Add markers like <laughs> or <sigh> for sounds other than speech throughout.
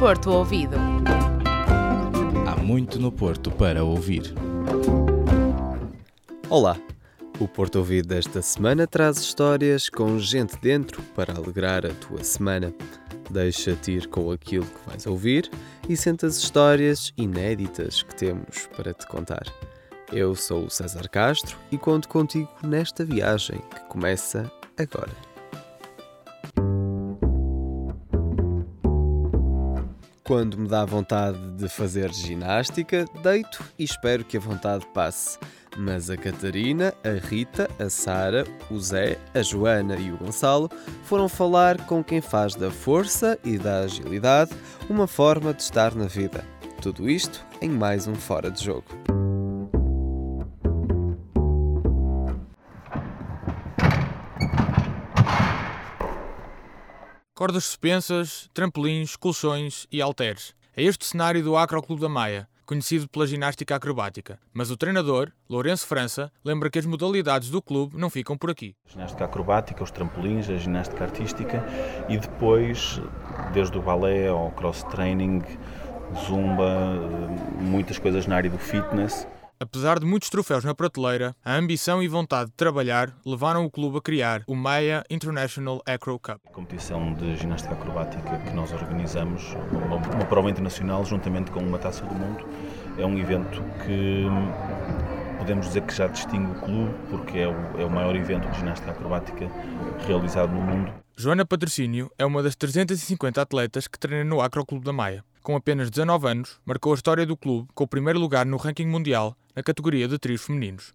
Porto Ouvido. Há muito no Porto para ouvir. Olá! O Porto Ouvido desta semana traz histórias com gente dentro para alegrar a tua semana. Deixa-te ir com aquilo que vais ouvir e sente as histórias inéditas que temos para te contar. Eu sou o César Castro e conto contigo nesta viagem que começa agora. Quando me dá vontade de fazer ginástica, deito e espero que a vontade passe. Mas a Catarina, a Rita, a Sara, o Zé, a Joana e o Gonçalo foram falar com quem faz da força e da agilidade uma forma de estar na vida. Tudo isto em mais um Fora de Jogo. Cordas suspensas, trampolins, colchões e halteres. É este cenário do Acroclube da Maia, conhecido pela ginástica acrobática. Mas o treinador, Lourenço França, lembra que as modalidades do clube não ficam por aqui. A ginástica acrobática, os trampolins, a ginástica artística e depois, desde o balé ao cross-training, zumba, muitas coisas na área do fitness. Apesar de muitos troféus na prateleira, a ambição e vontade de trabalhar levaram o clube a criar o Maya International Acro Cup. A competição de ginástica acrobática que nós organizamos, uma, uma prova internacional juntamente com uma taça do mundo, é um evento que podemos dizer que já distingue o clube, porque é o, é o maior evento de ginástica acrobática realizado no mundo. Joana Patrocínio é uma das 350 atletas que treina no Acro Clube da Maia. Com apenas 19 anos, marcou a história do clube com o primeiro lugar no ranking mundial na categoria de trios femininos.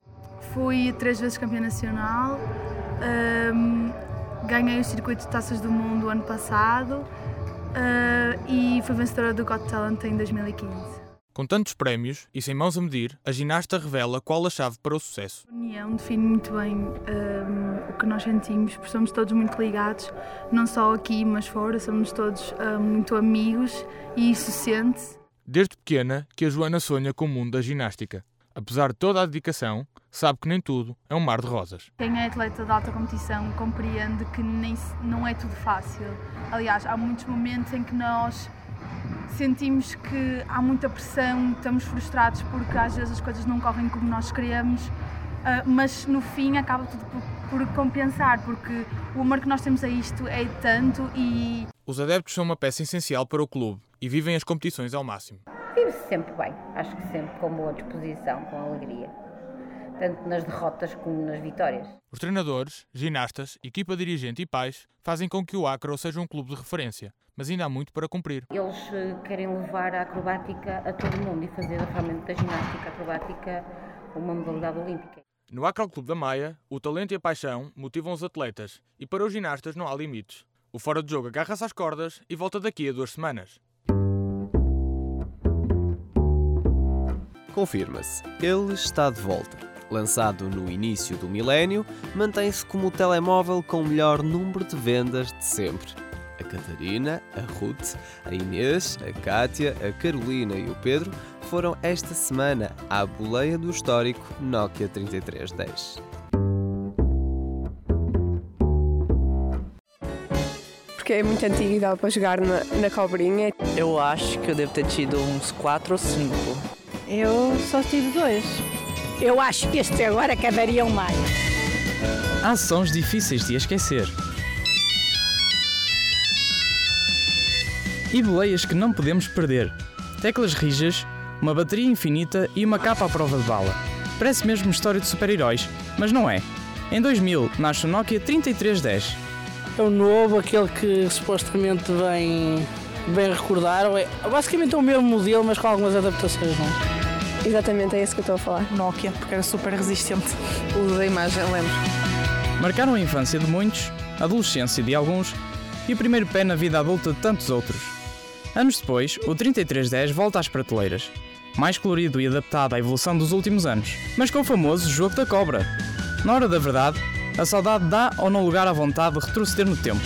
Fui três vezes campeã nacional, um, ganhei o circuito de taças do mundo ano passado uh, e fui vencedora do Got Talent em 2015. Com tantos prémios e sem mãos a medir, a ginasta revela qual a chave para o sucesso. A união define muito bem um, o que nós sentimos, porque somos todos muito ligados, não só aqui, mas fora, somos todos um, muito amigos e isso sente-se. Desde pequena que a Joana sonha com o mundo da ginástica. Apesar de toda a dedicação, sabe que nem tudo é um mar de rosas. Quem é atleta de alta competição compreende que nem, não é tudo fácil. Aliás, há muitos momentos em que nós sentimos que há muita pressão, estamos frustrados porque às vezes as coisas não correm como nós queremos, ah, mas no fim acaba tudo por, por compensar, porque o amor que nós temos a isto é tanto e. Os adeptos são uma peça essencial para o clube e vivem as competições ao máximo. Vive-se sempre bem, acho que sempre com boa disposição, com alegria tanto nas derrotas como nas vitórias. Os treinadores, ginastas, equipa dirigente e pais fazem com que o Acro seja um clube de referência, mas ainda há muito para cumprir. Eles eh, querem levar a acrobática a todo mundo e fazer realmente da ginástica acrobática uma modalidade olímpica. No Acro Clube da Maia, o talento e a paixão motivam os atletas e para os ginastas não há limites. O fora de jogo agarra-se às cordas e volta daqui a duas semanas. Confirma-se, ele está de volta lançado no início do milénio, mantém-se como o telemóvel com o melhor número de vendas de sempre. A Catarina, a Ruth, a Inês, a Kátia, a Carolina e o Pedro foram esta semana à boleia do histórico Nokia 3310. Porque é muito antigo e dá para jogar na, na cobrinha. Eu acho que eu devo ter tido uns 4 ou 5. Eu só tive dois. Eu acho que este agora caberiam mais. Há sons difíceis de esquecer. E boleias que não podemos perder. Teclas rijas, uma bateria infinita e uma capa à prova de bala. Parece mesmo história de super-heróis, mas não é. Em 2000 nasce o Nokia 3310. É o novo, aquele que supostamente vem, bem recordar. É, basicamente é o mesmo modelo, mas com algumas adaptações, não é? Exatamente, é isso que eu estou a falar. Nokia, porque era super resistente. O da imagem, lembro. Marcaram a infância de muitos, a adolescência de alguns e o primeiro pé na vida adulta de tantos outros. Anos depois, o 3310 volta às prateleiras, mais colorido e adaptado à evolução dos últimos anos, mas com o famoso jogo da cobra. Na hora da verdade, a saudade dá ou não lugar à vontade de retroceder no tempo.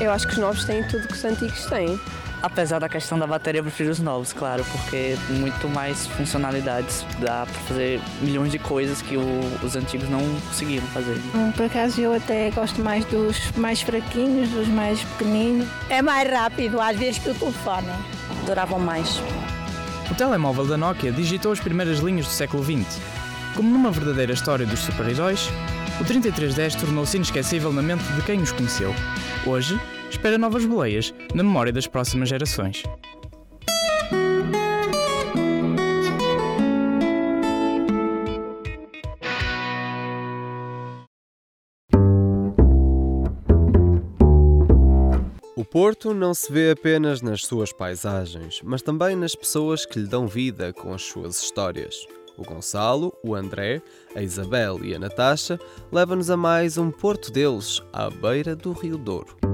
Eu acho que os novos têm tudo que os antigos têm. Apesar da questão da bateria, eu prefiro os novos, claro, porque muito mais funcionalidades, dá para fazer milhões de coisas que o, os antigos não conseguiram fazer. Hum, por acaso eu até gosto mais dos mais fraquinhos, dos mais pequeninos. É mais rápido às vezes que o telefone. Duravam mais. O telemóvel da Nokia digitou as primeiras linhas do século XX. Como numa verdadeira história dos super-heróis, o 3310 tornou-se inesquecível na mente de quem os conheceu. Hoje, espera novas boleias na memória das próximas gerações. O Porto não se vê apenas nas suas paisagens, mas também nas pessoas que lhe dão vida com as suas histórias. O Gonçalo, o André, a Isabel e a Natasha levam-nos a mais um Porto deles, à beira do Rio Douro.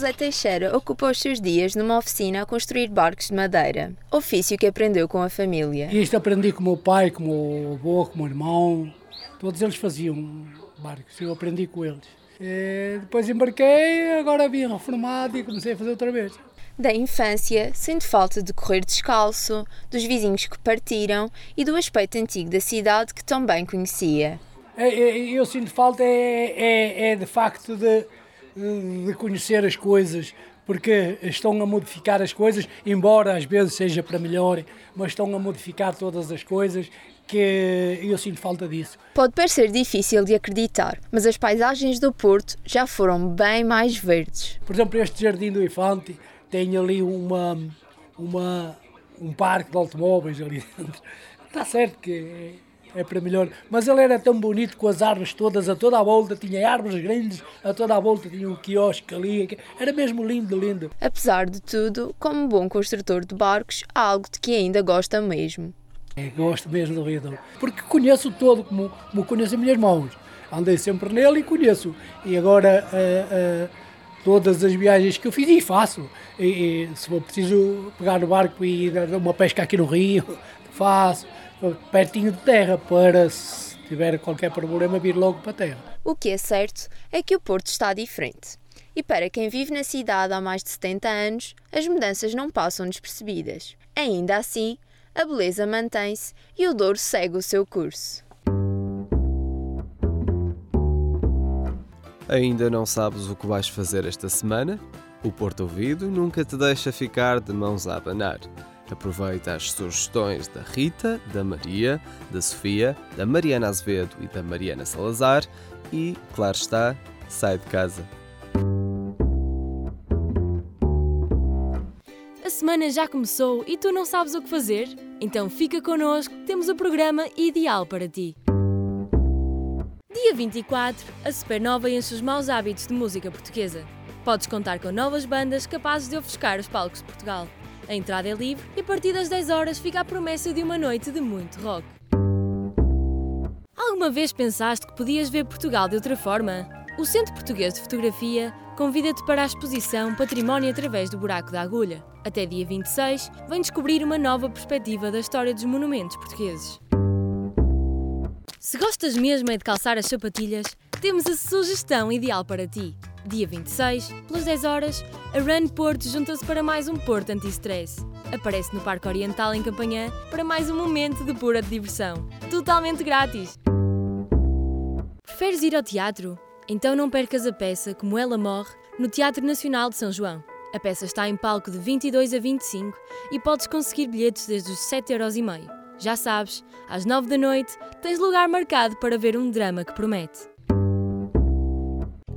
José Teixeira ocupa os seus dias numa oficina a construir barcos de madeira, ofício que aprendeu com a família. Isto aprendi com o meu pai, com o meu avô, com o meu irmão. Todos eles faziam barcos, eu aprendi com eles. E depois embarquei, agora vim reformado e comecei a fazer outra vez. Da infância, sente falta de correr descalço, dos vizinhos que partiram e do aspecto antigo da cidade que tão bem conhecia. É, é, Eu sinto falta é, é, é de facto de, de conhecer as coisas, porque estão a modificar as coisas, embora às vezes seja para melhor, mas estão a modificar todas as coisas que eu sinto falta disso. Pode parecer difícil de acreditar, mas as paisagens do Porto já foram bem mais verdes. Por exemplo, este Jardim do Infante tem ali uma, uma, um parque de automóveis ali <laughs> dentro. Está certo que é, para melhor, mas ele era tão bonito com as árvores todas a toda a volta, tinha árvores grandes a toda a volta, tinha um quiosque ali, era mesmo lindo, lindo. Apesar de tudo, como bom construtor de barcos, há algo de que ainda gosta mesmo. É, gosto mesmo do Douro, porque conheço todo como, como conheço as minhas mãos. Andei sempre nele e conheço. E agora uh, uh, todas as viagens que eu fiz e faço. E, e, se for preciso pegar no barco e dar uma pesca aqui no Rio, <laughs> faço pertinho de terra para se tiver qualquer problema vir logo para a terra. O que é certo é que o Porto está diferente. E para quem vive na cidade há mais de 70 anos, as mudanças não passam despercebidas. Ainda assim, a beleza mantém-se e o Douro segue o seu curso. Ainda não sabes o que vais fazer esta semana? O Porto Ouvido nunca te deixa ficar de mãos a abanar. Aproveita as sugestões da Rita, da Maria, da Sofia, da Mariana Azevedo e da Mariana Salazar e, claro está, sai de casa. A semana já começou e tu não sabes o que fazer? Então fica connosco, temos o programa ideal para ti. Dia 24, a Supernova enche os maus hábitos de música portuguesa. Podes contar com novas bandas capazes de ofuscar os palcos de Portugal. A entrada é livre e a partir das 10 horas fica a promessa de uma noite de muito rock. Alguma vez pensaste que podias ver Portugal de outra forma? O Centro Português de Fotografia convida-te para a exposição Património através do Buraco da Agulha. Até dia 26, vem descobrir uma nova perspectiva da história dos monumentos portugueses. Se gostas mesmo é de calçar as sapatilhas, temos a sugestão ideal para ti. Dia 26, pelas 10 horas, a Run Porto junta-se para mais um Porto anti-stress. Aparece no Parque Oriental em Campanhã para mais um momento de pura diversão. Totalmente grátis! Preferes ir ao teatro? Então não percas a peça Como Ela Morre no Teatro Nacional de São João. A peça está em palco de 22 a 25 e podes conseguir bilhetes desde os 7,5€. Já sabes, às 9 da noite tens lugar marcado para ver um drama que promete.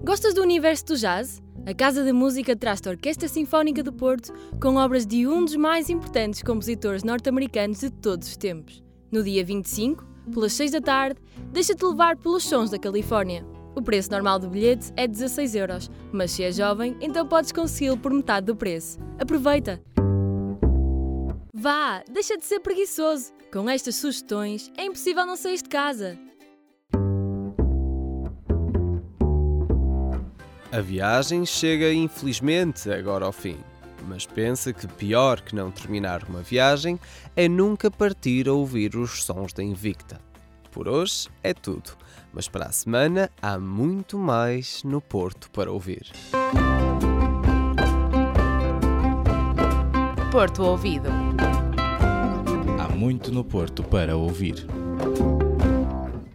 Gostas do universo do jazz? A Casa da Música traz-te a Orquestra Sinfónica do Porto com obras de um dos mais importantes compositores norte-americanos de todos os tempos. No dia 25, pelas 6 da tarde, deixa-te levar pelos sons da Califórnia. O preço normal do bilhete é 16 euros, mas se és jovem, então podes consegui-lo por metade do preço. Aproveita! Vá, deixa de ser preguiçoso. Com estas sugestões, é impossível não sair de casa. A viagem chega infelizmente agora ao fim. mas pensa que pior que não terminar uma viagem é nunca partir a ouvir os sons da Invicta. Por hoje é tudo, mas para a semana há muito mais no Porto para ouvir. Porto Ouvido. Há muito no Porto para ouvir.